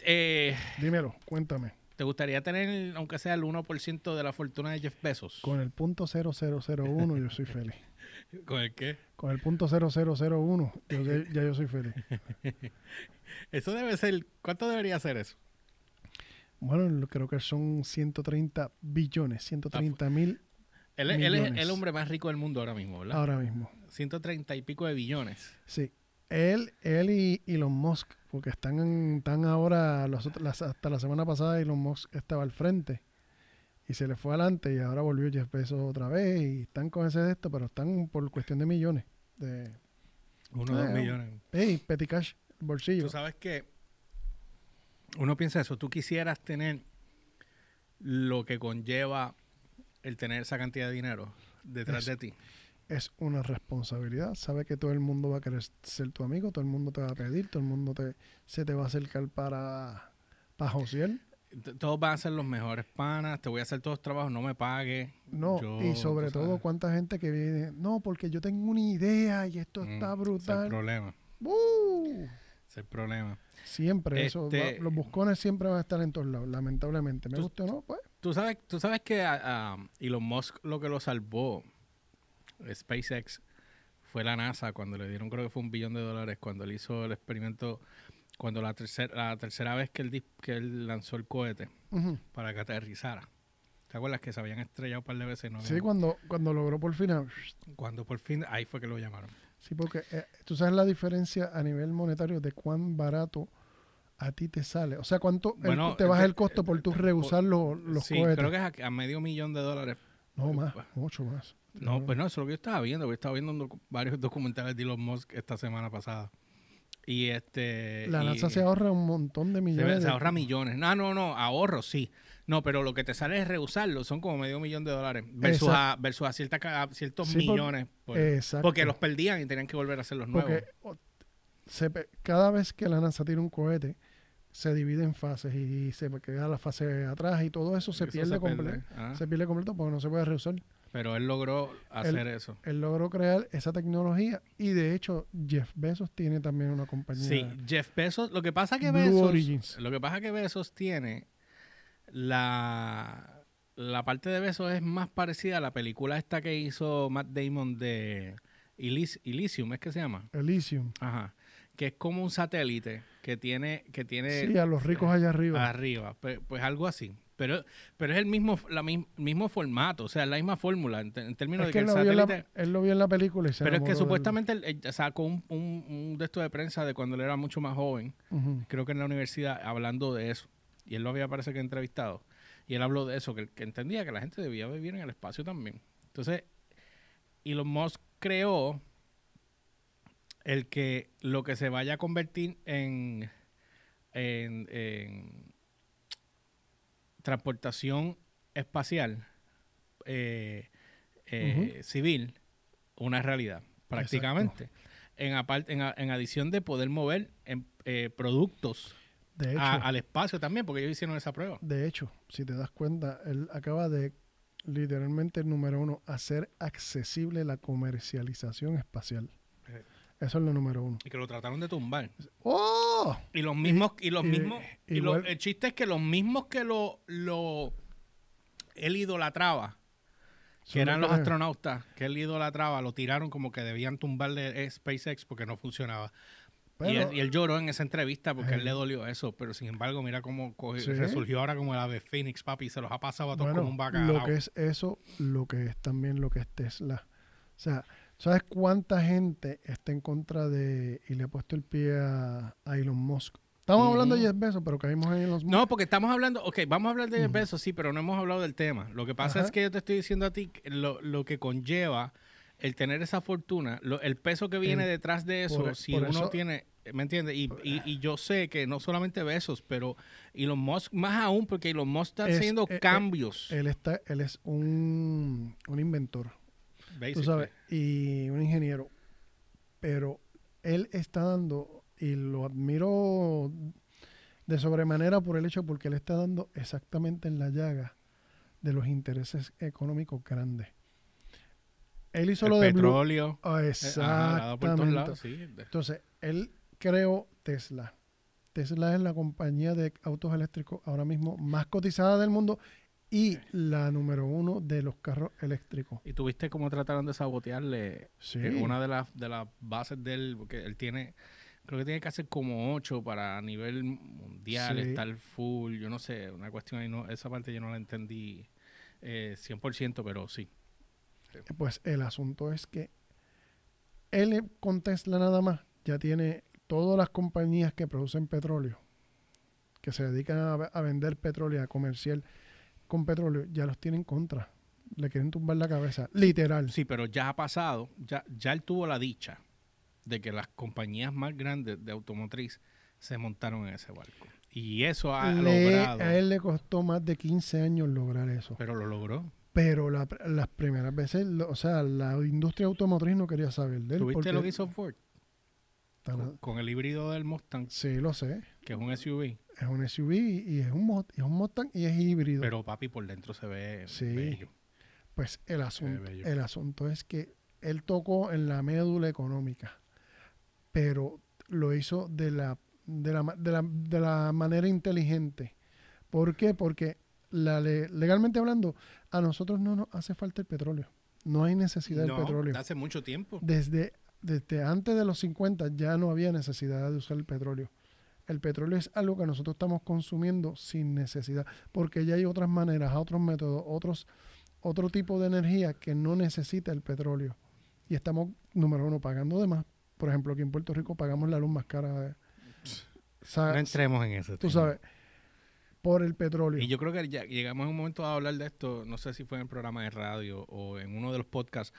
Eh, Dímelo, cuéntame. ¿te gustaría tener, aunque sea el 1% de la fortuna de Jeff Bezos? Con el punto 0001 yo soy feliz. ¿Con el qué? Con el punto 0001 yo, ya, ya yo soy feliz. Eso debe ser, ¿cuánto debería ser eso? Bueno, creo que son 130 billones, 130 mil Él, es- él es el hombre más rico del mundo ahora mismo, ¿verdad? ahora mismo. 130 y pico de billones. Sí. Él, él y Elon Musk, porque están, en- están ahora, los las- hasta la semana pasada Elon Musk estaba al frente y se le fue adelante y ahora volvió Jeff Bezos otra vez y están con ese de esto, pero están por cuestión de millones. De, Uno o dos Eh, millones. hey, petty cash, bolsillo. Tú sabes que uno piensa eso, tú quisieras tener lo que conlleva el tener esa cantidad de dinero detrás Es- de ti. Es una responsabilidad. Sabe que todo el mundo va a querer ser tu amigo, todo el mundo te va a pedir, todo el mundo te, se te va a acercar para, para. T- Todos van a ser los mejores panas, te voy a hacer todos los trabajos, no me pagues. No, Yo, y sobre todo sabes. cuánta gente que viene, no, porque yo tengo una idea y esto Mm, está Ese es el brutal. problema. ¡Uh! es el problema. Siempre, eso, Este- va- los buscones siempre van a estar en todos lados, lamentablemente. Me guste o no, pues. Tú sabes, tú sabes que a, a Elon Musk lo que lo salvó, SpaceX, fue la NASA cuando le dieron, creo que fue un billón de dólares, cuando él hizo el experimento, cuando la tercera, la tercera vez que él, que él lanzó el cohete Ujú. para que aterrizara. ¿Te acuerdas que se habían estrellado un par de veces? No Sí, habían- cuando, cuando logró por fin. cuando por fin, ahí fue que lo llamaron. Sí, porque eh, tú sabes la diferencia a nivel monetario de cuán barato a ti te sale. O sea, cuánto el- Bueno, te baja el costo por tú de- rehusar los, los sí, cohetes. creo que es a, a medio millón de dólares. No, más, Bueno. mucho más. No, pues no, eso es lo que yo estaba viendo. Yo estaba viendo docu- varios documentales de Elon Musk esta semana pasada. Y este. La NASA se ahorra un montón de millones. se de- ahorra millones. No, no, no, ahorro, sí. No, pero lo que te sale es reusarlo. Son como medio millón de dólares. Versus, a, versus a, cierta a ciertos Sí, millones. por- Exacto. porque los perdían y tenían que volver a hacer los nuevos. Porque se cada vez que la NASA tira un cohete, se divide en fases y se queda la fase atrás y todo eso se Eso pierde completo. ah. Se pierde completo porque no se puede reusar. Pero él logró hacer eso. Él logró crear esa tecnología y de hecho Jeff Bezos tiene también una compañía. Sí, Jeff Bezos, lo que pasa que Blue Bezos, Origins. lo que pasa que Bezos tiene la la parte de Bezos es más parecida a la película esta que hizo Matt Damon de Elys- Elysium, es que se llama. Elysium. Ajá. Que es como un satélite que tiene que tiene Sí, a los ricos allá arriba. arriba, pues, pues algo así. Pero pero es el mismo la mi- mismo formato, o sea, la misma fórmula en, términos es de que que él el lo, vio en satélite la, él lo vio en la película y se pero es que del- supuestamente él, él sacó un, un, un de esto de prensa de cuando él era mucho más joven creo que en la universidad, hablando de eso. Y él lo había, parece que entrevistado. Y él habló de eso, que, que entendía que la gente debía vivir en el espacio también. Entonces, Elon Musk creó el que lo que se vaya a convertir en, en, en transportación espacial eh, eh, civil, una realidad, prácticamente. En, apart- en, en adición de poder mover en, eh, productos De hecho, a- al espacio también, porque ellos hicieron esa prueba. de hecho, si te das cuenta, él acaba de literalmente el número uno, hacer accesible la comercialización espacial. Eh. Eso es lo número uno. Y que lo trataron de tumbar. ¡Oh! Y los mismos, y, los y- mismos, y el chiste es que los mismos que lo, lo él idolatraba, que eran los astronautas, que él idolatraba, lo tiraron como que debían tumbarle eh, SpaceX porque no funcionaba. y, Pero- él, y él lloró en esa entrevista porque a él Eh. le dolió eso, pero sin embargo, mira cómo cogió- Sí. resurgió ahora como el ave Phoenix, papi, y se los ha pasado a todos Bueno, como un bacalao. lo que es eso, lo que es también lo que es Tesla. O sea, ¿sabes cuánta gente está en contra de y le ha puesto el pie a, a Elon Musk? Estamos hablando de. Jeff Bezos, pero caímos en Elon Musk. No, porque estamos hablando, ok, vamos a hablar de Ujú. pesos, sí, pero no hemos hablado del tema. Lo que pasa Ajá. es que yo te estoy diciendo a ti lo, lo que conlleva el tener esa fortuna, lo- el peso que viene El- detrás de eso, por- si por uno eso- tiene, ¿me entiendes? Y, y- y yo sé que no solamente besos, pero Elon Musk, más aún, porque Elon Musk está Es- haciendo eh, eh, cambios. Él está, él es un, un inventor, tú sabes, y un ingeniero. Pero él está dando, y lo admiro de sobremanera por el hecho porque él está dando exactamente en la llaga de los intereses económicos grandes. Él hizo el lo de petróleo. Ah, eh, por todos Exactamente. sí. Entonces, él creó Tesla. Tesla es la compañía de autos eléctricos ahora mismo más cotizada del mundo y la número uno de los carros eléctricos. Y tuviste cómo trataron de sabotearle Sí. eh, una de las de las bases de él, porque él tiene, creo que tiene que hacer como ocho para a nivel mundial Sí. estar full, yo no sé, una cuestión ahí, no, esa parte yo no la entendí eh, 100%, pero sí. Pues el asunto es que él con Tesla nada más ya tiene todas las compañías que producen petróleo, que se dedican a, a vender petróleo, a comercial con petróleo, ya los tienen contra. Le quieren tumbar la cabeza, literal. Sí, pero ya ha pasado, ya, ya él tuvo la dicha de que las compañías más grandes de automotriz se montaron en ese barco. Y eso ha Le- logrado, a él le costó más de 15 años lograr eso. pero lo logró. Pero la- las primeras veces, lo- o sea, la industria automotriz no quería saber de él. ¿Tuviste lo que hizo Ford? Con, con el híbrido del Mustang, Sí, lo sé. que es un SUV. Es un SUV y es un, Mo- es un Mustang y es híbrido. Pero papi, por dentro se ve Sí. bello. Pues el asunto, el asunto es que él tocó en la médula económica, pero lo hizo de la, de la, de la, de la manera inteligente. ¿Por qué? Porque la le- legalmente hablando, a nosotros no nos hace falta el petróleo. No hay necesidad No, del petróleo. hace mucho tiempo. Desde, desde antes de los 50 ya no había necesidad de usar el petróleo. El petróleo es algo que nosotros estamos consumiendo sin necesidad, porque ya hay otras maneras, otros métodos, otros, otro tipo de energía que no necesita el petróleo. Y estamos, número uno, pagando de más. Por ejemplo, aquí en Puerto Rico pagamos la luz más cara. de- No entremos en eso. tú sabes, por el petróleo. Y yo creo que ya llegamos en un momento a hablar de esto, no sé si fue en el programa de radio o en uno de los podcasts,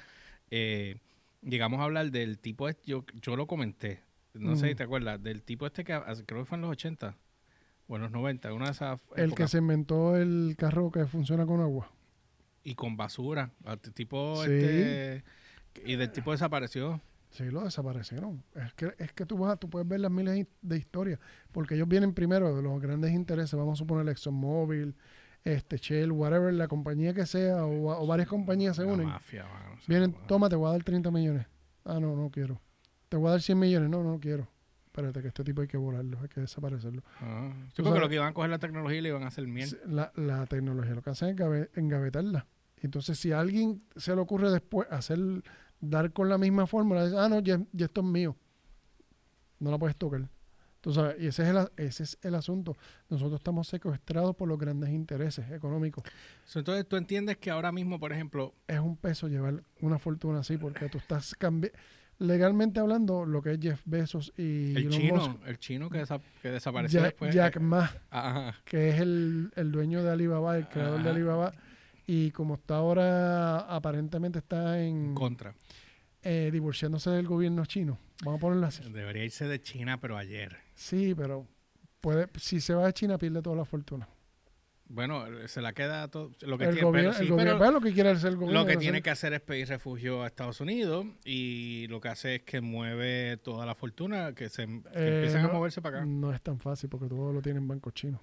eh, llegamos a hablar del tipo, este, yo, yo lo comenté, no sé si Ujú. te acuerdas, del tipo este que creo que fue en los 80 o en los 90, una de esas el que se inventó el carro que funciona con agua. y con basura, tipo Sí. este, y del tipo desapareció. Sí, lo desaparecieron. Es que, es que tú, vas, a- tú puedes ver las miles de historias, porque ellos vienen primero de los grandes intereses, vamos a suponer ExxonMobil, este Shell, whatever, la compañía que sea, o, o varias compañías se unen. mafia, Vienen, toma, te voy a dar 30 millones. Ah, no, no quiero. Te voy a dar 100 millones. No, no quiero. Espérate, que este tipo hay que volarlo, hay que desaparecerlo. Ah, sí, porque sabes- lo que iban a coger la tecnología y le iban a hacer mierda. La, la tecnología lo que hace es engavetarla. Entonces, si a alguien se le ocurre después hacer, dar con la misma fórmula, dice, ah, no, ya, ya esto es mío. No la puedes tocar. Tú sabes, y ese es, el, ese es el asunto. Nosotros estamos secuestrados por los grandes intereses económicos. Entonces tú entiendes que ahora mismo, por ejemplo, Es un peso llevar una fortuna así, porque tú estás cambi legalmente hablando, lo que es Jeff Bezos y el Elon chino, Musk, el chino que, desa- que desapareció después. Jack Ma, ajá. que es el, el dueño de Alibaba, el creador de. Alibaba, y como está ahora, aparentemente está en contra. eh, divorciándose del gobierno chino. Vamos a ponerlo así. Debería irse de China, pero ayer. Sí, pero puede, si se va a China pierde toda la fortuna. Bueno, se la queda todo lo que el tiene, gobierno, pero sí, el gobierno pero ve lo que quiere hacer el gobierno. lo que tiene que hacer es pedir refugio a Estados Unidos y lo que hace es que mueve toda la fortuna, que se que Eh, empiezan a moverse para acá. No es tan fácil porque todo lo tienen bancos chinos.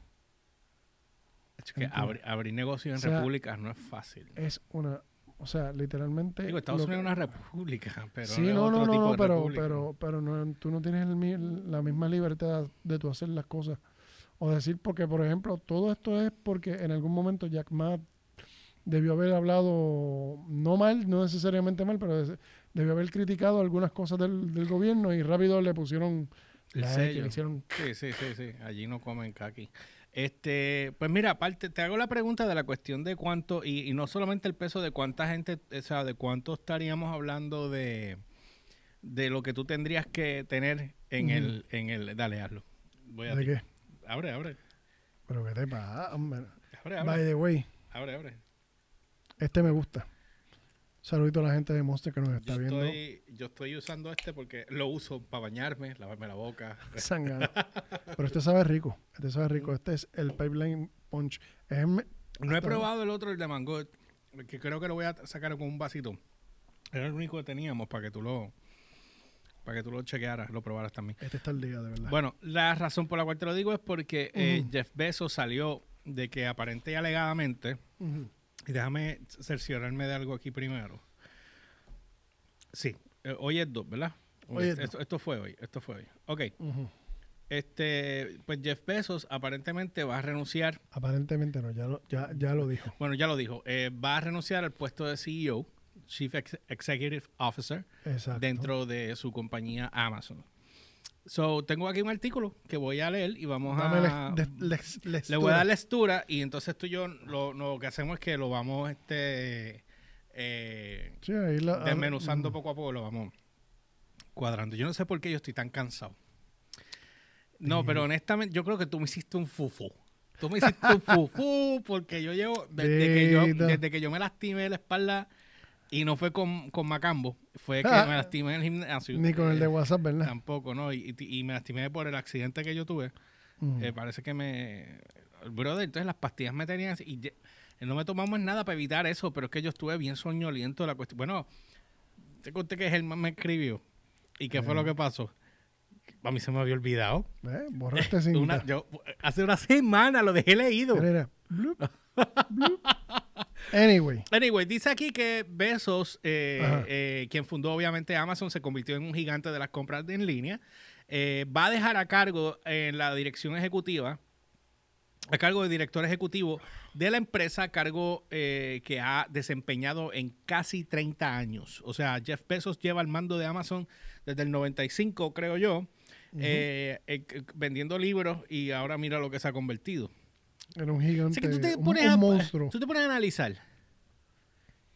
Es que abri- abrir negocios en O sea, repúblicas no es fácil. Es una, o sea, literalmente. Digo, Estados Unidos es una república, pero sí, no, no, no, pero, pero, pero no, tú no tienes el la misma libertad de tú hacer las cosas. O decir, porque, por ejemplo, todo esto es porque en algún momento Jack Ma debió haber hablado, no mal, no necesariamente mal, pero debió haber criticado algunas cosas del, del gobierno y rápido le pusieron El la sello. le hicieron Sí, sí, sí, sí. Allí no comen kaki. Este, pues mira, aparte, te hago la pregunta de la cuestión de cuánto, y, y no solamente el peso de cuánta gente, o sea, de cuánto estaríamos hablando de, de lo que tú tendrías que tener en el, en el, dale, hazlo. Voy a ¿De ti. qué? Abre, abre, Pero qué te pasa, hombre. abre, By abre, the way, abre, abre. este me gusta. Saludito a la gente de Monster que nos está Yo viendo. estoy, yo estoy usando este porque lo uso para bañarme, lavarme la boca. Sangano. Pero este sabe rico. Este sabe rico. Este es el Pipeline Punch. Es No he probado el otro, el de mango, que creo que lo voy a sacar con un vasito. Era el único que teníamos para que tú lo para que tú lo chequearas, lo probaras también. este está el día, de verdad. Bueno, la razón por la cual te lo digo es porque eh. Jeff Bezos salió de que aparente y alegadamente, y déjame cerciorarme de algo aquí primero. Sí, eh, hoy es 2, ¿verdad? Hoy es esto, esto fue hoy, esto fue hoy. Ok, este, pues Jeff Bezos aparentemente va a renunciar. Aparentemente no, ya lo, ya, ya lo dijo. Bueno, ya lo dijo. eh, va a renunciar al puesto de CEO, Chief Ex- Executive Officer, Exacto. dentro de su compañía Amazon. So, tengo aquí un artículo que voy a leer y vamos Dame a... le- voy a dar lectura y entonces tú y yo lo, lo que hacemos es que lo vamos este eh, Sí, ahí la- desmenuzando mm, poco a poco, lo vamos cuadrando. Yo no sé por qué yo estoy tan cansado. No, pero honestamente yo creo que tú me hiciste un fufu. Tú me hiciste un fufu porque yo llevo, desde que yo, desde que yo me lastimé la espalda y no fue con, con Macambo, fue que Ah. me lastimé en el gimnasio. Ni con el de Eh, WhatsApp, ¿verdad? Tampoco, ¿no? Y, y- y me lastimé por el accidente que yo tuve. Mm. Eh, parece que me. Brother, entonces las pastillas me tenían. así, Y no me tomamos nada para evitar eso, pero es que yo estuve bien soñoliento de la cuestión. Bueno, te conté que Germán me escribió. ¿Y qué fue lo que pasó? A mí se me había olvidado. ¿Eh? Borraste. Una- yo, hace una semana lo dejé leído. Mira. Blup, blup. Anyway, Anyway, dice aquí que Bezos, eh, eh, quien fundó obviamente Amazon, se convirtió en un gigante de las compras de en línea. Eh, va a dejar a cargo en la dirección ejecutiva, a cargo de director ejecutivo de la empresa, a cargo eh, que ha desempeñado en casi 30 años. O sea, Jeff Bezos lleva al mando de Amazon desde el 95, creo yo, vendiendo libros y ahora mira lo que se ha convertido. Era un gigante, que tú te pones, un, a, monstruo. tú te pones a analizar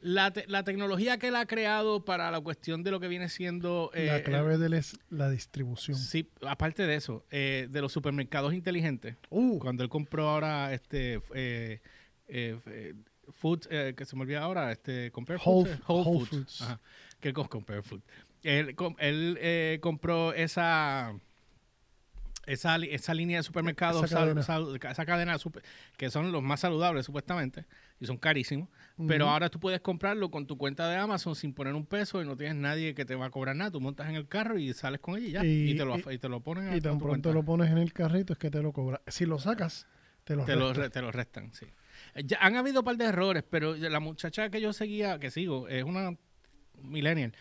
la, te- la tecnología que él ha creado para la cuestión de lo que viene siendo... eh, la clave de él es la distribución. sí, aparte de eso, eh, de los supermercados inteligentes, Uh, cuando él compró ahora este... eh, Food, que se me olvida ahora, este, Compare Whole- Foods, Whole, Whole Foods. Foods. Ajá, que Compare Food. Él, él, compró esa, esa, esa línea de supermercados, Esa cadena. sal- esa cadena super- que son los más saludables supuestamente y son carísimos. Pero ahora tú puedes comprarlo con tu cuenta de Amazon sin poner un peso y no tienes nadie que te va a cobrar nada. Tú montas en el carro y sales con ella y ya. Y, Y- te, lo, y- y te lo ponen a, y tan tu pronto cuenta. lo pones en el carrito es que te lo cobra. Si lo sacas, te lo te lo, resta. re- te lo restan, sí. Eh, Ya han habido un par de errores, pero la muchacha que yo seguía, que sigo, es una millennial,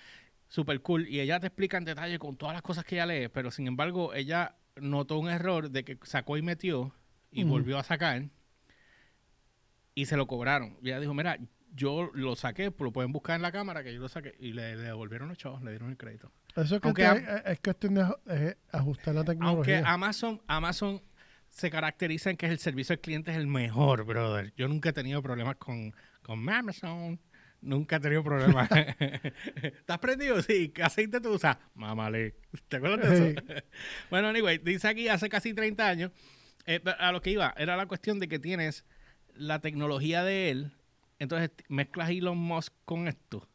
super cool, y ella te explica en detalle con todas las cosas que ella lee, pero sin embargo, ella notó un error de que sacó y metió y volvió a sacar y se lo cobraron. Y ella dijo, mira, yo lo saqué, lo pueden buscar en la cámara que yo lo saqué y le, le devolvieron los chavos, le dieron el crédito. Eso es, que Aunque am- es- es cuestión de aj- ajustar la Aunque tecnología. Amazon, Amazon se caracteriza en que el servicio al cliente es el mejor, brother. Yo nunca he tenido problemas con, con Amazon. Nunca he tenido problemas. ¿Estás prendido? Sí. ¿Qué aceite tú usas? Mamale. ¿Te acuerdas de eso? bueno, anyway, dice aquí hace casi 30 años. eh, a lo que iba, era la cuestión de que tienes la tecnología de él. Entonces mezclas Elon Musk con esto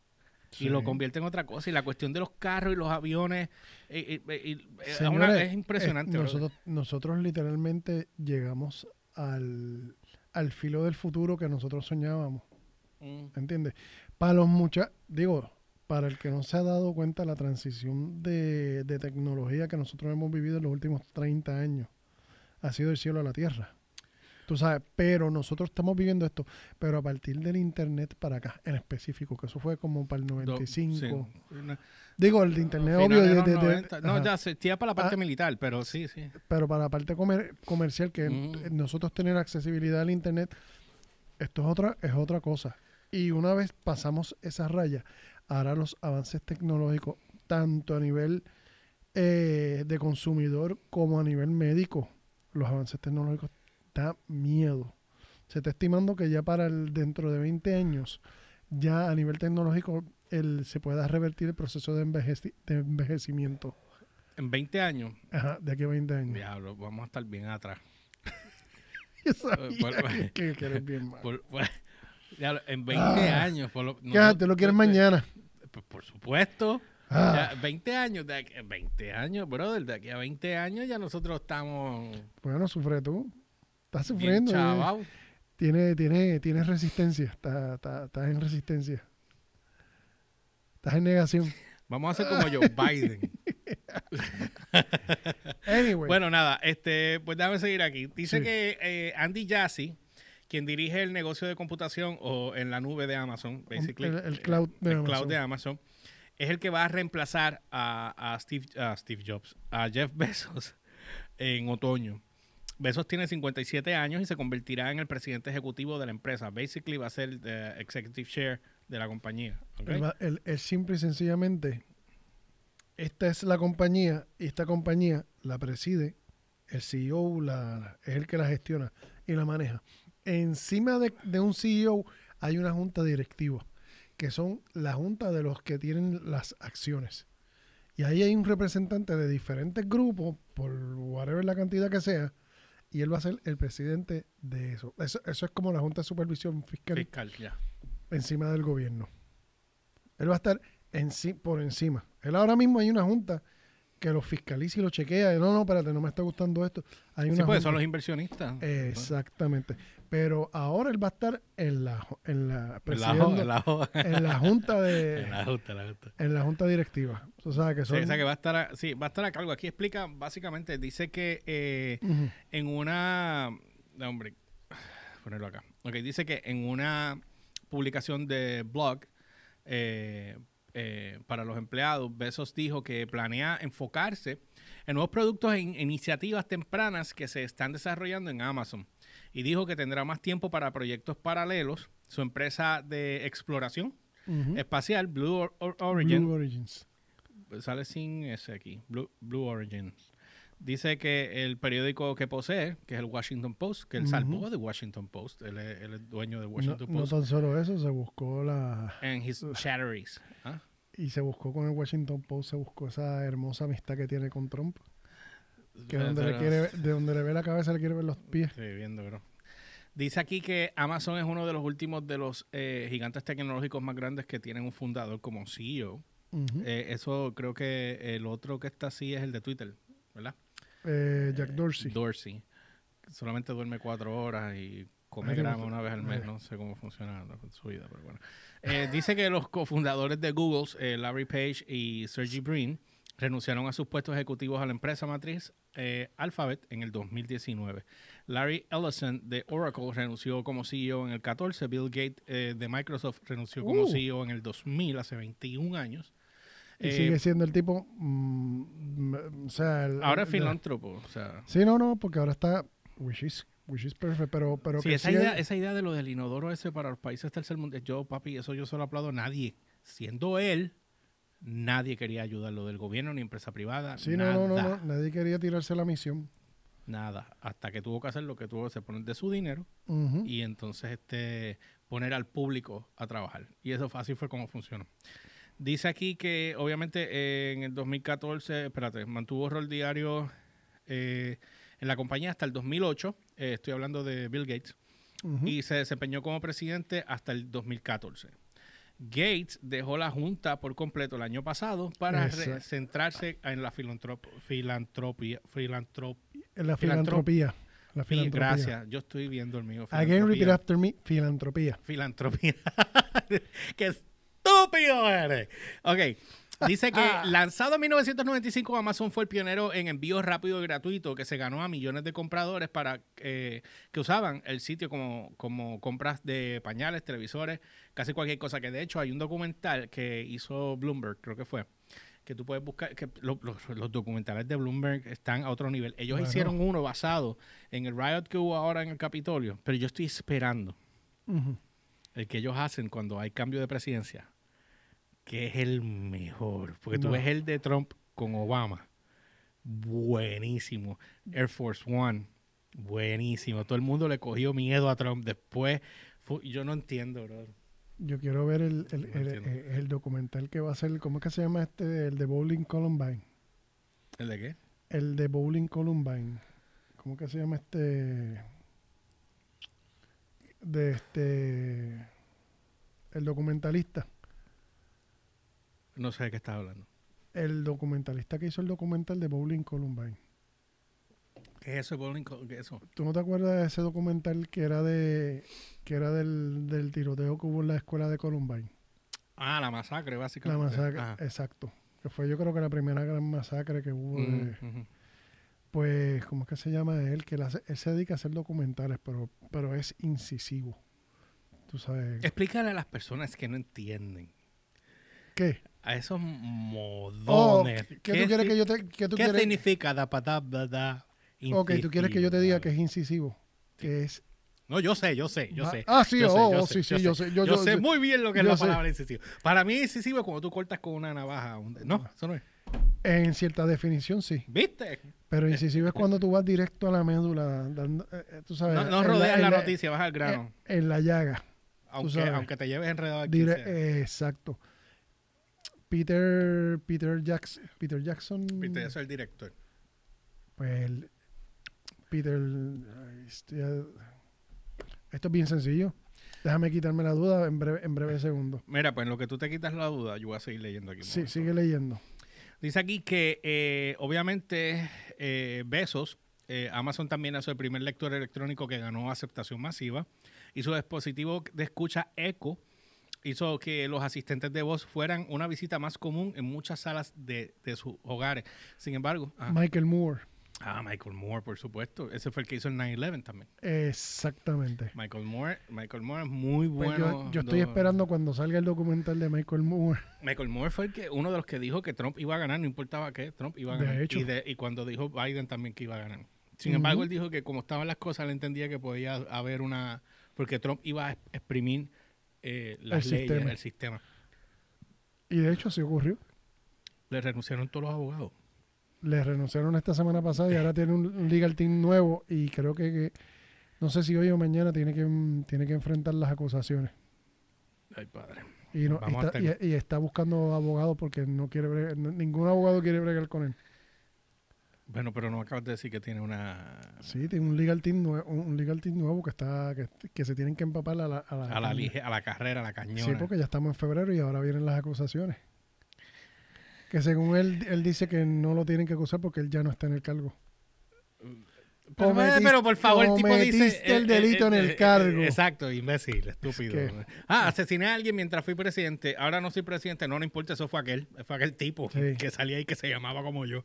y lo convierte en otra cosa. Y la cuestión de los carros y los aviones eh, eh, es una- Señores, es impresionante. eh, nosotros, nosotros literalmente llegamos al, al filo del futuro que nosotros soñábamos. Mm. ¿Entiendes? Para los muchachos, digo, para el que no se ha dado cuenta, la transición de, de tecnología que nosotros hemos vivido en los últimos 30 años ha sido el cielo a la tierra. Tú sabes, pero nosotros estamos viviendo esto, pero a partir del Internet para acá, en específico, que eso fue como para el Do- 95. sí, una- Digo, el de Internet, obvio, de de- los de- de- 90. No, ya se tira para la parte Ah. militar, pero sí, sí. pero para la parte comer- comercial, que Mm. nosotros tener accesibilidad al Internet, esto es otra, es otra cosa. Y una vez pasamos esa raya, ahora los avances tecnológicos, tanto a nivel eh, de consumidor como a nivel médico, los avances tecnológicos da miedo. Se está estimando que ya para el dentro de 20 años, ya a nivel tecnológico, el, se pueda revertir el proceso de, envejeci- de envejecimiento. En 20 años, Ajá, de aquí a 20 años. diablo, vamos a estar bien atrás. Yo sabía por- que, que- que eres bien. Por- por- en 20 Ah. años. Por lo. ¿Te lo quieres mañana? Pues, por supuesto. Ah, Ya, 20 años, de aquí, 20 años, brother, de aquí a 20 años ya nosotros estamos bueno, sufre tú. Estás bien sufriendo. eh. chavados. Tiene, tiene, tienes resistencia. Estás, estás- estás en resistencia. Estás en negación. Vamos a hacer como Joe Biden. Anyway. Bueno, nada, este, pues déjame seguir aquí. Dice Sí. que eh, Andy Jassy, quien dirige el negocio de computación o en la nube de Amazon, basically, el, el cloud de el Amazon. cloud de Amazon, es el que va a reemplazar a, a Steve, a Steve Jobs, a Jeff Bezos, en otoño. Bezos tiene 57 años y se convertirá en el presidente ejecutivo de la empresa. Basically va a ser el eh, executive share de la compañía. ¿ok? Él, va- él- él simple y sencillamente, esta es la compañía y esta compañía la preside, el CEO la, es el que la gestiona y la maneja. Encima de, de un CEO hay una junta directiva, que son la junta de los que tienen las acciones. Y ahí hay un representante de diferentes grupos, por whatever la cantidad que sea, y él va a ser el presidente de eso. Eso, eso es como la junta de supervisión fiscal Fiscal, ya. encima del gobierno. Él va a estar enci- por encima. Él ahora mismo hay una junta que lo fiscaliza y lo chequea. No, no, espérate, no me está gustando esto. Hay Sí, una pues junta- son los inversionistas. Exactamente. Pero ahora él va a estar en la, en la, el ajo. en la junta de ajo, el ajo. en la junta directiva. O sea que Sí, son o sea que va a estar, a- sí, va a estar a cargo. Aquí explica, básicamente, dice que eh, en una, no, hombre, ponerlo acá. Ok, dice que en una publicación de blog eh, eh, para los empleados, Bezos dijo que planea enfocarse en nuevos productos e in- iniciativas tempranas que se están desarrollando en Amazon. Y dijo que tendrá más tiempo para proyectos paralelos. Su empresa de exploración espacial, Blue Or- Or- Origin, Blue Origins. sale sin ese aquí, Blue, Blue Origin. Dice que el periódico que posee, que es el Washington Post, que él Ujú. salvó de Washington Post, él es, él es dueño de No, Washington no Post, tan solo eso, se buscó la and his chatteries. ¿ah? y se buscó con el Washington Post, se buscó esa hermosa amistad que tiene con Trump, que donde le quiere, de donde le ve la cabeza le quiere ver los pies. Sí, viendo, bro. Dice aquí que Amazon es uno de los últimos de los eh, gigantes tecnológicos más grandes que tienen un fundador como CEO. Eh, eso creo que el otro que está así es el de Twitter, ¿verdad? Eh, Jack Dorsey. Dorsey. Solamente duerme cuatro horas y come grama una vez al mes. No sé cómo funciona su vida, pero bueno. Dice que los cofundadores de Google, Larry Page y Sergey Brin, renunciaron a sus puestos ejecutivos a la empresa matriz eh, Alphabet en el 2019. Larry Ellison de Oracle renunció como CEO en el 14. Bill Gates eh, de Microsoft renunció como Uh. CEO en el 2000, hace 21 años. Y Eh, sigue siendo el tipo. mm, o sea, el- ahora es filántropo. O sea, Sí, no, no, porque ahora está. Which is, which is perfect, pero, pero Sí, que esa sigue- idea, esa idea de lo del inodoro ese para los países tercermundistas, yo, papi, eso yo se lo aplaudo a nadie. Siendo él, nadie quería ayudarlo del gobierno ni empresa privada. Sí, nada, no, no, no, Nadie quería tirarse la misión. Nada. Hasta que tuvo que hacer lo que tuvo que hacer, poner de su dinero y entonces este poner al público a trabajar. Y eso fue, así fue como funcionó. Dice aquí que obviamente eh, en el 2014, espérate, mantuvo rol diario eh, en la compañía hasta el 2008. eh, estoy hablando de Bill Gates. Y se desempeñó como presidente hasta el 2014. Gates dejó la junta por completo el año pasado para centrarse en la filantrop- filantropía. filantrop- En la filantrop- filantropía. La fi- filantropía. gracias, yo estoy viendo el mío. Again, repeat after me. Filantropía. Filantropía. ¡Qué estúpido eres! Ok. Dice que lanzado en 1995, Amazon fue el pionero en envíos rápido y gratuito que se ganó a millones de compradores para eh, que usaban el sitio como, como compras de pañales, televisores, casi cualquier cosa. Que de hecho hay un documental que hizo Bloomberg, creo que fue, que tú puedes buscar, que lo- los, los documentales de Bloomberg están a otro nivel. Ellos Bueno. hicieron uno basado en el riot que hubo ahora en el Capitolio, pero yo estoy esperando el que ellos hacen cuando hay cambio de presidencia, que es el mejor. Porque tú No. ves el de Trump con Obama. Buenísimo. Air Force One. Buenísimo. Todo el mundo le cogió miedo a Trump. Después, yo no entiendo, bro. Yo quiero ver el, el, No el- el documental que va a ser. ¿Cómo es que se llama este? El de Bowling Columbine. ¿El de qué? El de Bowling Columbine. ¿Cómo que se llama este? De este. El documentalista. No sé de qué estás hablando. El documentalista que hizo el documental de Bowling Columbine. ¿Qué es eso, Bowling Co- ¿Qué es eso? ¿Tú no te acuerdas de ese documental que era de que era del, del tiroteo que hubo en la escuela de Columbine? Ah, la masacre, La básicamente. masacre, Ajá. exacto. Que fue yo creo que la primera gran masacre que hubo. de- Mm, pues, ¿cómo es que se llama él? Que él, hace- él se dedica a hacer documentales, pero, pero es incisivo. Tú sabes. Explícale a las personas que no entienden. ¿Qué? A esos Oh, modones. ¿qué tú quieres si- que yo te que tú ¿Qué quieres? significa da pa da da? Ok, tú quieres que yo te diga que es incisivo. Que es. No, yo sé, yo sé, yo sé. Ah, sí, yo sé, oh, yo oh, sé, sí, sí, yo sé. Yo, Yo, yo- sé yo- muy bien lo que es yo la sé. palabra incisivo. Para mí, incisivo es cuando tú cortas con una navaja. un- No, eso no es. En cierta definición, sí. ¿Viste? Pero incisivo es cuando tú vas directo a la médula. dando- eh, eh, tú sabes, No, no rodeas la, noticia, vas al grano. En la llaga. aunque, aunque te lleves enredado aquí. Dire- exacto. Peter, Peter, Jackson, Peter Jackson. Eso es el director. Pues el- Peter. este, esto es bien sencillo. Déjame quitarme la duda en breve, en breve segundo. Mira, pues en lo que tú te quitas la duda, yo voy a seguir leyendo aquí. Sí, sigue leyendo. Dice aquí que eh, obviamente eh, Besos, eh, Amazon también hace el primer lector electrónico que ganó aceptación masiva y su dispositivo de escucha Echo hizo que los asistentes de voz fueran una visita más común en muchas salas de, de sus hogares. Sin embargo, ah, Michael Moore. ah, Michael Moore, por supuesto, ese fue el que hizo el 9-11 también. Exactamente. Michael Moore, Michael Moore es muy Pues bueno. yo, yo estoy do- esperando cuando salga el documental de Michael Moore. Michael Moore fue el que, uno de los que dijo que Trump iba a ganar, no importaba qué, Trump iba a De ganar. hecho. Y, de- y cuando dijo Biden también que iba a ganar. Sin embargo, él dijo que como estaban las cosas, él entendía que podía haber una... Porque Trump iba a exprimir eh, las El leyes, sistema. el sistema. Y de hecho, sí ocurrió. Le renunciaron todos los abogados. Le renunciaron esta semana pasada y ahora tiene un legal team nuevo y creo que, que- no sé si hoy o mañana tiene que, tiene que enfrentar las acusaciones. Ay, padre. Y, no- y está, y- y está buscando abogados porque no quiere bregar- ningún abogado quiere bregar con él. Bueno, pero no acabas de decir que tiene una... Sí, tiene un legal team nuevo, un legal team nuevo que está que, que se tienen que empapar a la, a la, A la, lige- a la carrera, a la cañona. Sí, porque ya estamos en febrero y ahora vienen las acusaciones. Que según él, él dice que no lo tienen que acusar porque él ya no está en el cargo. Pero, Cometiste- pero por favor, el tipo dice... el delito en el cargo. exacto, imbécil, estúpido. que- ah, asesiné a alguien mientras fui presidente. Ahora no soy presidente. No, no importa, eso fue aquel. Fue aquel tipo Sí. que salía ahí que se llamaba como yo.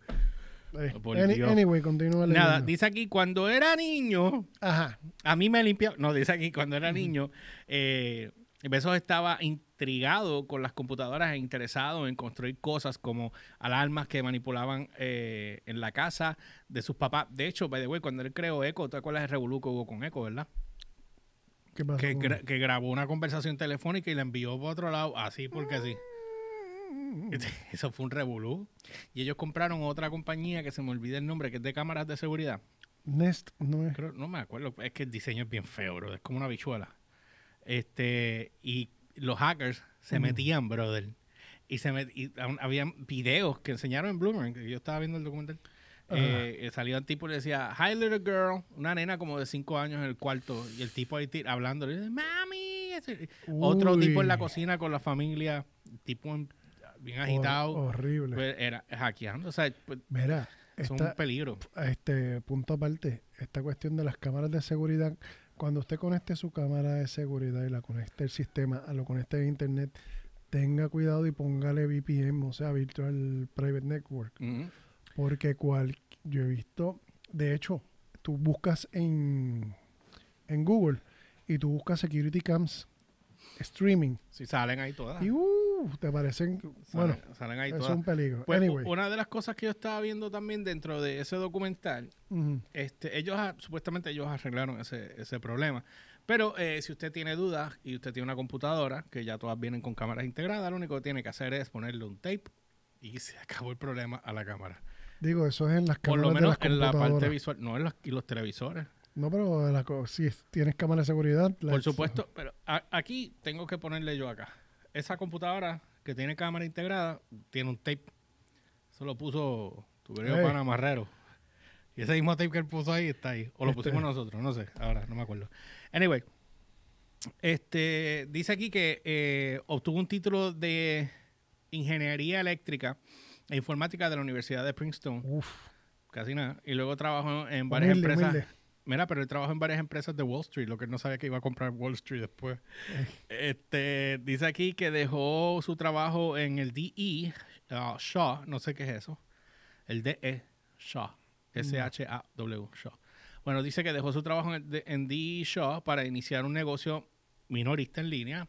Eh, any- anyway, continúa leyendo. Nada, dice aquí, cuando era niño, Ajá. a mí me limpiaba... No, dice aquí, cuando era niño, eh, Besos estaba intrigado con las computadoras e interesado en construir cosas como alarmas que manipulaban eh, en la casa de sus papás. De hecho, by the way, cuando él creó Echo, ¿te acuerdas del revolú que hubo con Echo, verdad? ¿Qué pasó? que, gra- que grabó una conversación telefónica y la envió por otro lado, así porque así. Eso fue un revolú. Y ellos compraron otra compañía que se me olvida el nombre, que es de cámaras de seguridad. Nest no es. Creo, no me acuerdo, es que el diseño es bien feo, bro. Es como una bichuela. Este, y los hackers se Ujú. metían, brother. Y se met- y habían videos que enseñaron en Bloomberg, que yo estaba viendo el documental. Ajá. Eh, eh, salía un tipo y le decía, Hi little girl, una nena como de 5 años en el cuarto, y el tipo ahí hablando, le dice, Mami. Otro tipo en la cocina con la familia, tipo en- bien agitado, hor- horrible. pues, era hackeando. O sea, pues, Mira, es un peligro. este punto aparte, esta cuestión de las cámaras de seguridad, cuando usted conecte su cámara de seguridad y la conecte el sistema, a lo conecte a internet, tenga cuidado y póngale VPN, o sea, Virtual Private Network, porque cual yo he visto, de hecho, tú buscas en, en Google y tú buscas Security Cams Streaming Si salen ahí todas. y uh, te parecen, bueno, Salen, salen ahí es todas. un peligro. Pues, anyway, una de las cosas que yo estaba viendo también dentro de ese documental, este, ellos ah, supuestamente ellos arreglaron ese, ese problema. Pero eh, si usted tiene dudas y usted tiene una computadora, que ya todas vienen con cámaras integradas, lo único que tiene que hacer es ponerle un tape y se acabó el problema a la cámara. digo, eso es en las Por cámaras lo de menos las en la parte visual, no en los, y los televisores. No, pero la si es- tienes cámara de seguridad. Por supuesto, pero a- aquí tengo que ponerle yo acá. Esa computadora que tiene cámara integrada tiene un tape. Eso lo puso tu querido Ey. pana Marrero. Y ese mismo tape que él puso ahí está ahí. O lo Este. pusimos nosotros, no sé. Ahora, no me acuerdo. Anyway, este dice aquí que eh, obtuvo un título de ingeniería eléctrica e informática de la Universidad de Princeton. Uf, Casi nada. Y luego trabajó en varias humilde, empresas. humilde. Mira, pero él trabajó en varias empresas de Wall Street, lo que no sabía que iba a comprar Wall Street después. Este, dice aquí que dejó su trabajo en el DE, uh, Shaw, no sé qué es eso. El DE, Shaw, S-H-A-W, Shaw. Bueno, dice que dejó su trabajo en, en DE Shaw para iniciar un negocio minorista en línea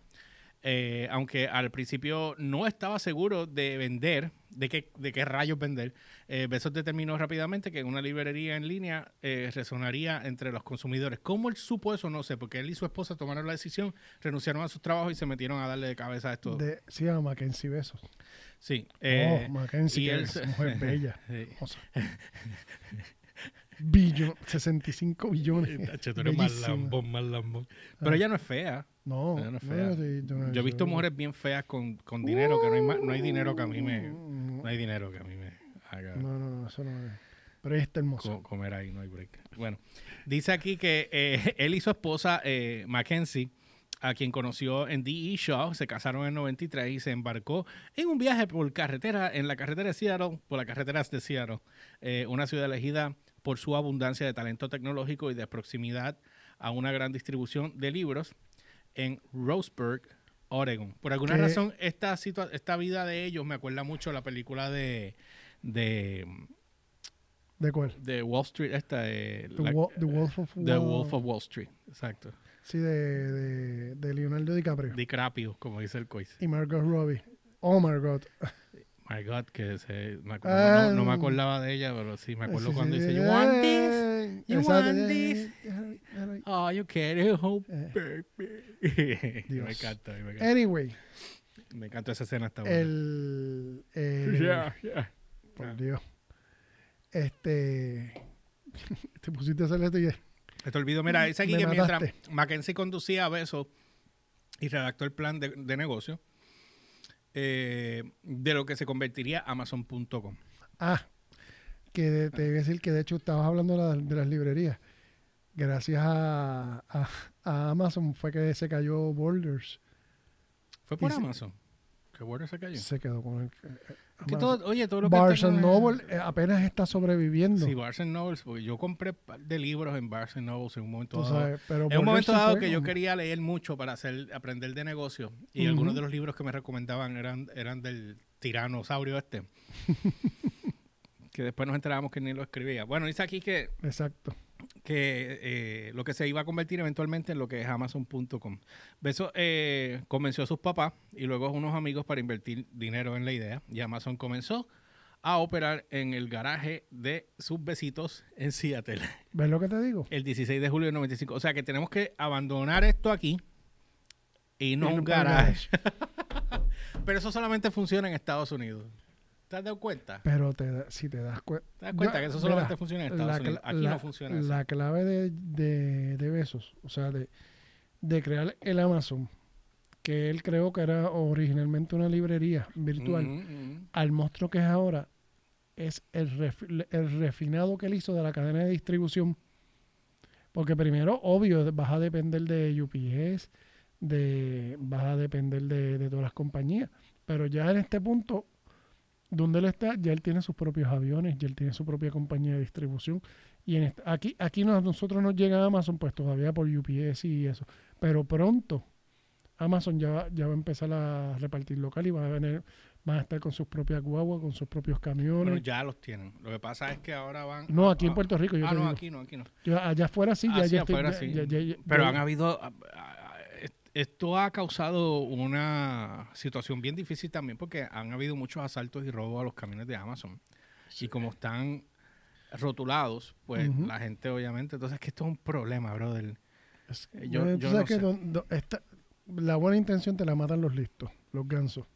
eh, aunque al principio no estaba seguro de vender, de qué, de qué rayos vender, eh, Bezos determinó rápidamente que una librería en línea eh, resonaría entre los consumidores. ¿Cómo él supo eso? No sé, porque él y su esposa tomaron la decisión, renunciaron a sus trabajos y se metieron a darle de cabeza a esto. De, se llama Mackenzie Besos. Sí. eh, oh, Mackenzie, y que él es mujer bella. Hermosa. Billón, 65 billones. Tacho, tú eres más Bellísima. lambón, más lambón. Pero Ah. ella no es fea. No, no es no, fea. sí, yo- he visto mujeres bien feas con, con dinero, que no hay, no hay dinero que a mí me... Mm, No hay dinero que a mí me haga No, no, no, eso no es. Pero ella está hermosa. co- comer ahí, no hay break. Bueno, dice aquí que eh, él y su esposa, eh, Mackenzie, a quien conoció en D.E. Shaw, se casaron en 93 y se embarcó en un viaje por carretera, en la carretera de Seattle, por las carreteras de Seattle, eh, una ciudad elegida por su abundancia de talento tecnológico y de proximidad a una gran distribución de libros en Roseburg, Oregon. Por alguna Que- razón, esta, esta vida de ellos me acuerda mucho a la película de, de, ¿De cuál? de Wall Street, esta de, The, la- Wo- The Wolf of The Wall- Wolf of Wall Street, exacto. Sí, de, de, de Leonardo DiCaprio. DiCaprio, como dice el cois. y Margot Robbie. Oh, Margot. My God, que se, me acu- Ah. no, no me acordaba de ella, pero sí, me acuerdo Sí, cuando sí, dice, You want this? eh, You exacto, want eh, this? eh, déjalo ahí. Oh, you can't help Eh. baby. Dios. me encanta, me encanta. Anyway, Me encanta esa escena hasta ahora. el. el- Yeah, yeah. Por Dios. Este. Te pusiste a hacer esto y te olvidó, mira, dice aquí Me que mientras mataste. Mackenzie conducía a Besos y redactó el plan de, de negocio eh, de lo que se convertiría Amazon.com. Ah, que de- te iba a decir que de hecho estabas hablando de, la- de las librerías. Gracias a, a- a Amazon fue que se cayó Borders. ¿Fue por Y se- Amazon? ¿Qué bueno se cayó? Se quedó con el. Que todo- oye, todo lo que Barnes es- Noble eh, apenas está sobreviviendo. Sí, Barnes Noble, porque yo compré par de libros en Barnes Noble en un momento tú dado. sabes, pero En un momento dado que yo quería leer mucho para hacer, aprender de negocio y algunos de los libros que me recomendaban eran, eran del tiranosaurio este. que después nos enterábamos que ni lo escribía. Bueno, dice aquí que, Exacto. Que eh, lo que se iba a convertir eventualmente en lo que es Amazon.com. Beso eh, convenció a sus papás y luego a unos amigos para invertir dinero en la idea y Amazon comenzó a operar en el garaje de sus besitos en Seattle ¿Ves lo que te digo? el 16 de julio del 95. O sea que tenemos que abandonar esto aquí y no Y un garaje. Pero eso solamente funciona en Estados Unidos. ¿Te has dado cuenta? Pero te, si te das cuenta. ¿Te das cuenta que eso solamente funciona en Estados Unidos? Aquí no funciona. La clave de, de, de Besos, o sea, de, de crear el Amazon, que él creó que era originalmente una librería virtual, Ujú, ujú. al monstruo que es ahora, es el, ref- el refinado que él hizo de la cadena de distribución. Porque primero, obvio, vas a depender de UPS, de, vas a depender de, de todas las compañías. Pero ya en este punto, donde él está, ya él tiene sus propios aviones, ya él tiene su propia compañía de distribución. Y en esta- aquí, aquí nos- nosotros nos llega Amazon, pues todavía por UPS y eso. Pero pronto Amazon ya, va- ya va a empezar a repartir local y va a venir, van a estar con sus propias guaguas, con sus propios camiones. Bueno, ya los tienen. Lo que pasa es que ahora van... no, a- aquí en Puerto Rico, yo Ah, no, digo. aquí no, aquí no. Yo allá afuera sí, ya, Ah, sí, ya estoy- afuera sí. ya- ya- ya- Pero han habido... est- Esto ha causado una situación bien difícil también porque han habido muchos asaltos y robos a los camiones de Amazon. Y como están rotulados, pues la gente obviamente... Entonces es que esto es un problema, brother. es- eh, yo- bueno, tú yo no que sé. don- don- esta- la buena intención te la matan los listos, los gansos.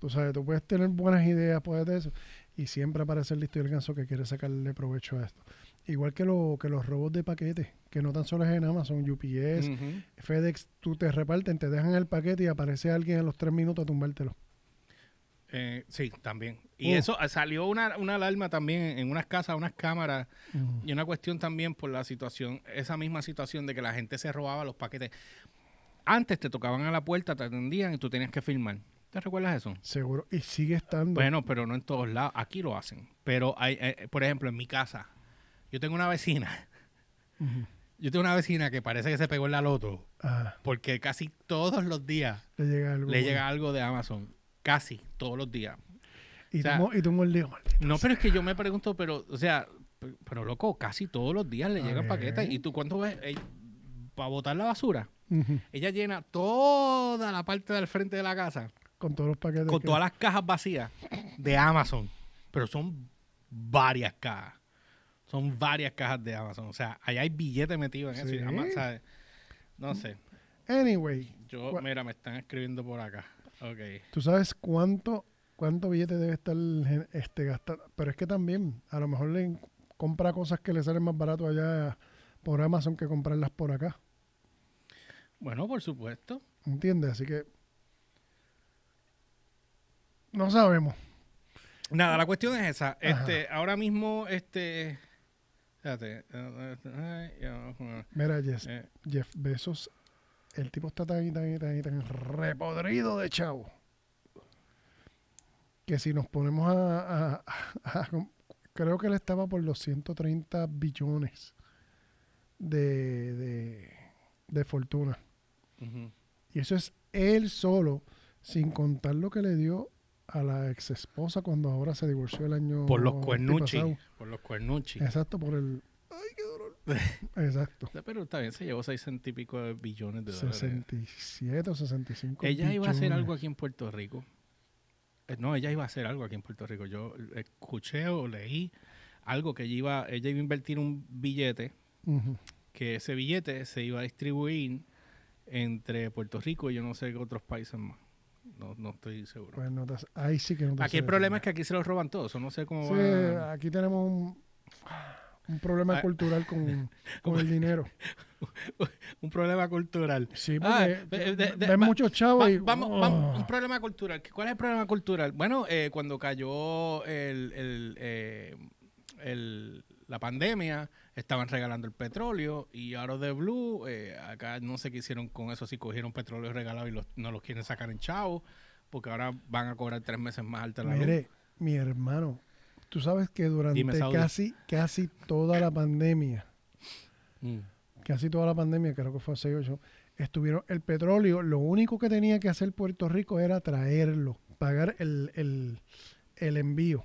Tú sabes, tú puedes tener buenas ideas, puedes de eso, y siempre aparece el listo y el ganso que quiere sacarle provecho a esto. Igual que, lo, que los robos de paquetes, que no tan solo es en Amazon, UPS. FedEx, tú te reparten, te dejan el paquete y aparece alguien a los tres minutos a tumbártelo. Eh, sí, también. Y Uh. eso ah, salió una, una alarma también en unas casas, unas cámaras y una cuestión también por la situación, esa misma situación de que la gente se robaba los paquetes. Antes te tocaban a la puerta, te atendían y tú tenías que firmar. ¿Te recuerdas eso? Seguro. Y sigue estando. Bueno, pero no en todos lados. Aquí lo hacen. Pero hay, eh, por ejemplo, en mi casa, yo tengo una vecina. Yo tengo una vecina que parece que se pegó en la loto Ah, porque casi todos los días le llega algo. le llega algo de Amazon. Casi todos los días. Y, o sea, y mordido, maldito No, pero es que yo me pregunto, pero, o sea, pero loco, casi todos los días le llegan paquetes. ¿Y tú cuánto ves? para botar la basura. Ella llena toda la parte del frente de la casa Con todos los paquetes. con que- todas las cajas vacías de Amazon. Pero son varias cajas. Son varias cajas de Amazon. O sea, allá hay billetes metidos en eso. y Sí. Ama- ¿sabes? No sé. Anyway, Yo, mira, me están escribiendo por acá. Ok. ¿tú sabes cuánto, cuánto billete debe estar este, gastando? Pero es que también, a lo mejor le compra cosas que le salen más barato allá por Amazon que comprarlas por acá. Bueno, por supuesto. ¿Entiendes? Así que. No sabemos. Nada, la cuestión es esa. Este, ahora mismo, este. Espérate. eh, eh, eh, Mira, Jeff, eh, Jeff Bezos, el tipo está tan y tan y tan y tan repodrido de chavo. Que si nos ponemos a, a- a- Creo que él estaba por los 130 billones de, de, de fortuna. Y eso es él solo, sin contar lo que le dio a la ex esposa cuando ahora se divorció el año Por los cuernuchi. Por los cuernuchi. Exacto, por el. ¡Ay, qué dolor! Exacto. Pero está bien, se llevó seis y pico de billones de dólares. 67 o 65. Ella iba a hacer algo aquí en Puerto Rico. Eh, No, ella iba a hacer algo aquí en Puerto Rico. Yo escuché o leí algo que ella iba, ella iba a invertir un billete, que ese billete se iba a distribuir entre Puerto Rico y yo no sé qué otros países más. No, no estoy seguro. Pues no te- ahí sí que no te aquí el problema es que aquí se los roban todos. o no sé cómo Sí, va- aquí tenemos un, un problema Ah. cultural con, con el dinero. Un problema cultural. Sí, Ah, porque de- de- de- ven va- muchos chavos Va- y... vamos, oh, vamos, un problema cultural. ¿Cuál es el problema cultural? Bueno, eh, cuando cayó el, el, eh, el- la pandemia, estaban regalando el petróleo y ahora de Blue, eh, acá no sé qué hicieron con eso, si cogieron petróleo regalado y los- no los quieren sacar en chavo, porque ahora van a cobrar tres meses más alta la luz. Mire, mi hermano, tú sabes que durante Dime, casi, casi toda la pandemia, Mm. casi toda la pandemia, creo que fue 6 8, estuvieron el petróleo, lo único que tenía que hacer Puerto Rico era traerlo, pagar el, el, el envío,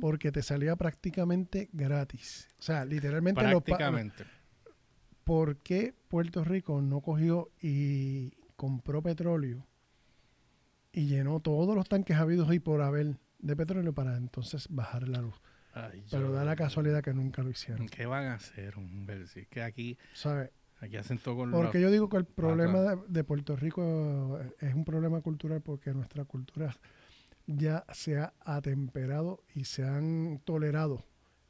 Porque te salía prácticamente gratis. O sea, literalmente Prácticamente. ¿Por qué Puerto Rico no cogió y compró petróleo y llenó todos los tanques habidos y por haber de petróleo para entonces bajar la luz? Ay, Pero yo- da la casualidad que nunca lo hicieron. ¿Qué van a hacer, hombre? Si es que aquí, ¿Sabes? aquí hacen todo con Porque los- yo digo que el problema de, de Puerto Rico eh, es un problema cultural porque nuestra cultura ya se ha atemperado y se han tolerado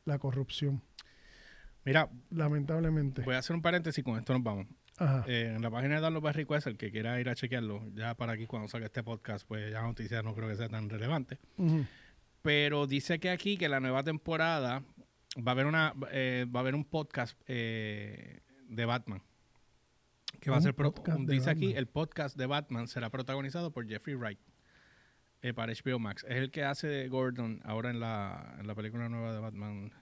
la corrupción, Mira, lamentablemente. voy a hacer un paréntesis y con esto nos vamos. Ajá. Eh, en la página de Darlo Barry el que quiera ir a chequearlo, ya para aquí cuando salga este podcast, pues ya la noticia no creo que sea tan relevante. Pero dice que aquí, que la nueva temporada, va a haber una eh, va a haber un podcast eh, de Batman. Que va a ser, pro- dice aquí, el podcast de Batman será protagonizado por Jeffrey Wright eh, para HBO Max. Es el que hace de Gordon ahora en la, en la película nueva de Batman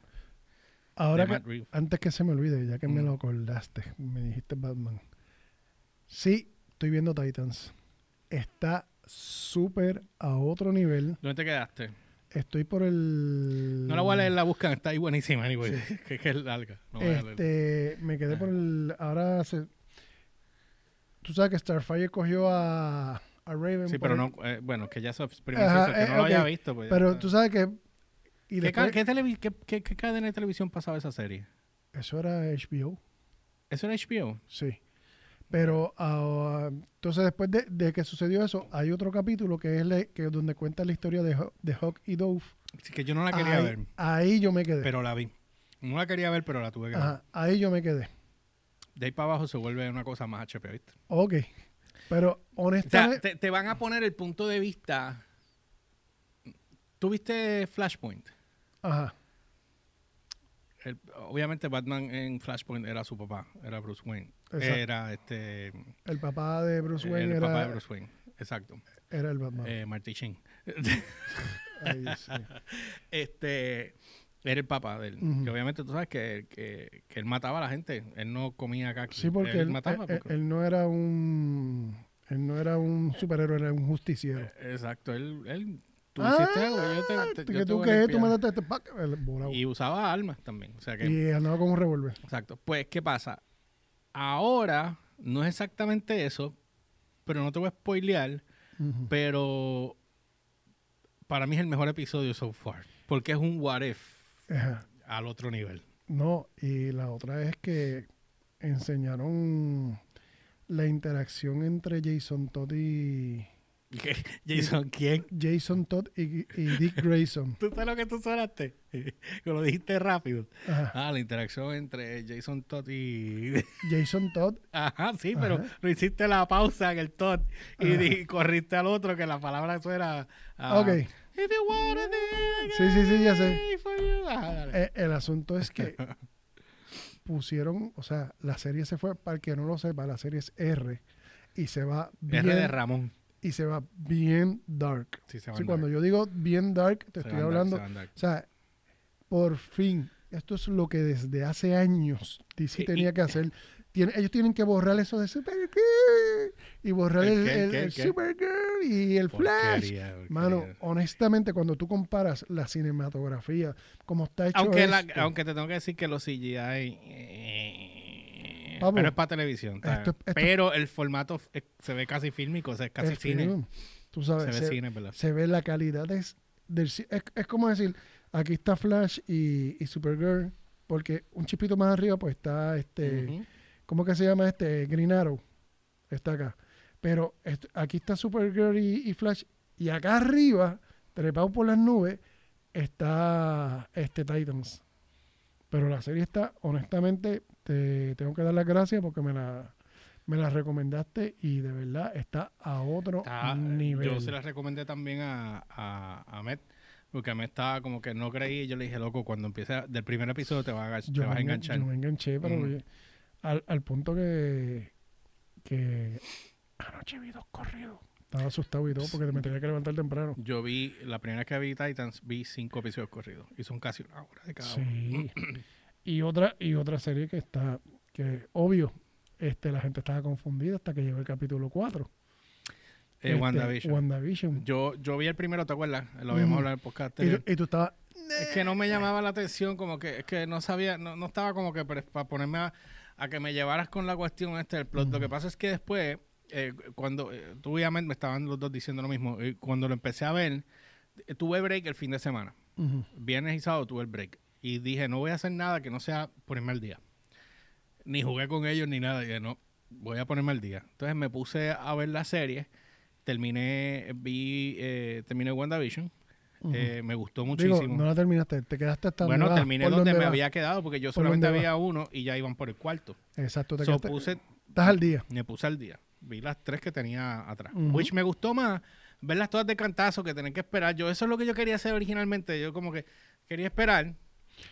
Ahora de que. Antes que se me olvide, ya que me Mm. lo acordaste, me dijiste Batman. Sí, estoy viendo Titans. Está súper a otro nivel. ¿Dónde te quedaste? Estoy por el. No la voy a leer, la buscan, está ahí buenísima, anyway. que, que es larga. No. Este, me quedé por el. Ahora se. Tú sabes que Starfire cogió a, a Raven. Sí, pero no, eh, bueno, que ya se Ajá, que eh, no lo haya visto. Pues, Pero ya. tú sabes que. Y ¿Qué, después, qué qué- qué- cadena de televisión pasaba esa serie? Eso era HBO. ¿Eso era HBO? Sí. Pero ah, entonces después de, de que sucedió eso, hay otro capítulo que es le- que donde cuenta la historia de, de Hawk y Dove. Así que yo no la quería ahí, ver, ahí yo me quedé. pero la vi. No la quería ver, pero la tuve que ver. Ajá, ahí yo me quedé. De ahí para abajo se vuelve una cosa más HP, ¿viste? Ok. Pero O sea, honestamente, te, te van a poner el punto de vista. ¿Tuviste Flashpoint? ajá, El- obviamente Batman en Flashpoint era su papá, era Bruce Wayne. Exacto. Era este el papá de Bruce Wayne el era, papá de Bruce Wayne, exacto. era el Batman. Eh, Marty Sheen. Ahí sí. este era el papá de él. Ujú. Que obviamente tú sabes que, que, que él mataba a la gente. Él no comía acá. Sí, porque él, mataba. él- porque- él no era un él no era un superhéroe, era un justiciero. Exacto, él, él tú Ah, hiciste algo, yo te, te- que yo tú qué, tú este pack. Y usaba armas también. O sea que, Y andaba con un revólver. exacto. Pues, ¿qué pasa? Ahora No es exactamente eso, pero no te voy a spoilear, pero para mí es el mejor episodio so far, porque es un what if Ajá. al otro nivel. No, y la otra es que enseñaron la interacción entre Jason Todd y ¿Qué? Jason, ¿quién? Jason Todd y, y Dick Grayson. ¿Tú sabes lo que tú sonaste? que lo dijiste rápido. Ajá. Ah, la interacción entre Jason Todd y... Jason Todd, Ajá, sí, pero no hiciste la pausa en el Todd y, di- corriste al otro que la palabra eso era... ah, ok, If you wanna be Sí, sí, sí, ya sé. dale. eh, el asunto es que pusieron, o sea, la serie se fue, para el que no lo sepa, la serie es R y se va bien, R de Ramón. y se va bien dark. Sí, se va Sí, a cuando yo digo bien dark, te Se estoy hablando se. O sea, por fin, esto es lo que desde hace años DC tenía que hacer. Ellos tienen que borrar eso de Supergirl y borrar ¿El? Supergirl y el Flash. Porquería, porquería. Mano, honestamente, cuando tú comparas la cinematografía, como está hecho aunque, la- esto, aunque te tengo que decir que los CGI... eh, Papo, pero es para televisión. ¿sabes? esto- esto- pero el formato eh, se ve casi fílmico, o sea, es casi cine. film, tú Se sabes, ve se, cine, ¿verdad? se ve la calidad del, es, es como decir, aquí está Flash y, y Supergirl, porque un chipito más arriba pues está este... ¿Cómo que se llama este? Green Arrow. Está acá. Pero aquí está Supergirl y, y Flash. Y acá arriba, trepado por las nubes, está este Titans. Pero la serie está, honestamente, te tengo que dar las gracias porque me la, me la recomendaste y de verdad está a otro Está- nivel. Yo se la recomendé también a, a, a Met, porque a Met estaba como que no creí. y Yo le dije, loco, cuando empiece del primer episodio te, va a, te vas a me, engan- enganchar. yo me enganché, pero Mm. al, al punto que, que anoche vi dos corridos. Estaba asustado y todo porque me tenía que levantar temprano. Yo vi, la primera vez que vi Titans, vi cinco episodios corridos. Y son casi una hora de cada uno. Sí. y otra y otra serie que está que obvio este la gente estaba confundida hasta que llegó el capítulo 4 Eh, WandaVision. WandaVision. Yo, yo vi el primero, ¿te acuerdas? Lo habíamos hablado en el podcast y, anterior. tú, y tú estabas Es que no me llamaba la atención, como que es que no sabía, no, no estaba como que para ponerme a, a que me llevaras con la cuestión este del plot. Lo que pasa es que después, eh, cuando eh, tú obviamente me estaban los dos diciendo lo mismo, y cuando lo empecé a ver, tuve break el fin de semana. Viernes y sábado tuve el break. Y dije, no voy a hacer nada que no sea ponerme al día. Ni jugué con ellos ni nada. Y dije, no, voy a ponerme al día. Entonces me puse a ver la serie. Terminé, vi, eh, terminé WandaVision. Eh, me gustó Digo, muchísimo. no la terminaste te quedaste hasta Bueno, vas, terminé donde me vas. había quedado porque yo solamente había uno y ya iban por el cuarto. exacto te So, quedaste- puse, estás al día me puse al día. Vi las tres que tenía atrás. Which me gustó más verlas todas de cantazo que tener que esperar. Yo eso es lo que yo quería hacer originalmente. Yo como que quería esperar,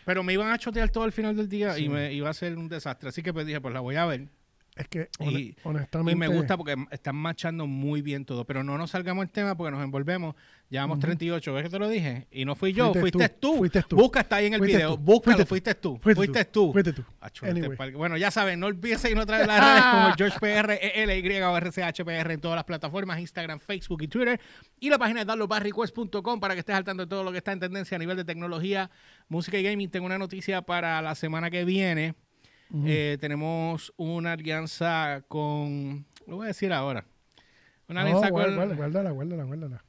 pero me iban a chotear todo al final del día Sí. y me iba a ser un desastre. Así que pues dije, pues la voy a ver. Es que Y- hone- honestamente Y me gusta porque están machando muy bien todo. Pero no nos salgamos del tema porque nos envolvemos. Llevamos Ujú. 38. ¿Ves que te lo dije? Y no fui yo, Fuiste fuiste, tú, tú. fuiste tú. Busca, está ahí en el Fuiste video. tú, Búscalo, fuiste tú. fuiste tú, fuiste tú Acho, este Anyway. Bueno, ya saben, no olviden seguirnos a través de las redes como George PR, ELY o RCHPR en todas las plataformas, Instagram, Facebook y Twitter. Y la página de downloadbarrequest.com para que estés al tanto de todo lo que está en tendencia a nivel de tecnología, música y gaming. Tengo una noticia para la semana que viene. Eh, tenemos una alianza con... Lo voy a decir ahora. Una No, alianza guarda- con... guarda- guárdala guárdala guárdala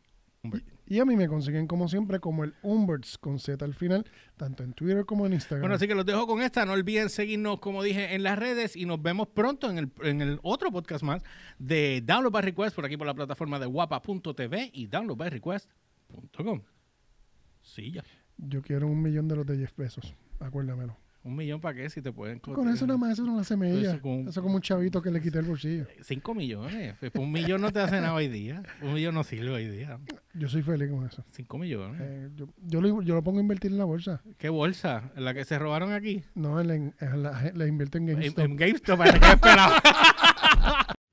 y a mí me consiguen como siempre como el Umberts con Z al final tanto en Twitter como en Instagram Bueno, así que los dejo con esta. No olviden seguirnos, como dije, en las redes y nos vemos pronto en el, en el otro podcast más de Download by Request por aquí por la plataforma de guapa.tv y downloadbyrequest.com. Sí, ya. yo quiero un millón de los de Jeff Bezos acuérdamelo Un millón para qué si te pueden Con eso nada más, eso no lo hace mella. Eso con- Eso como un chavito que le quité el bolsillo. Cinco millones. Pues un millón no te hace nada hoy día. Un millón no sirve hoy día. Yo soy feliz con eso. Cinco millones. Eh, yo, yo, lo, yo lo pongo a invertir en la bolsa. ¿Qué bolsa? ¿La que se robaron aquí? No, en la, en la, la invierto en En, GameStop. en GameStop. ¿para qué esperaba?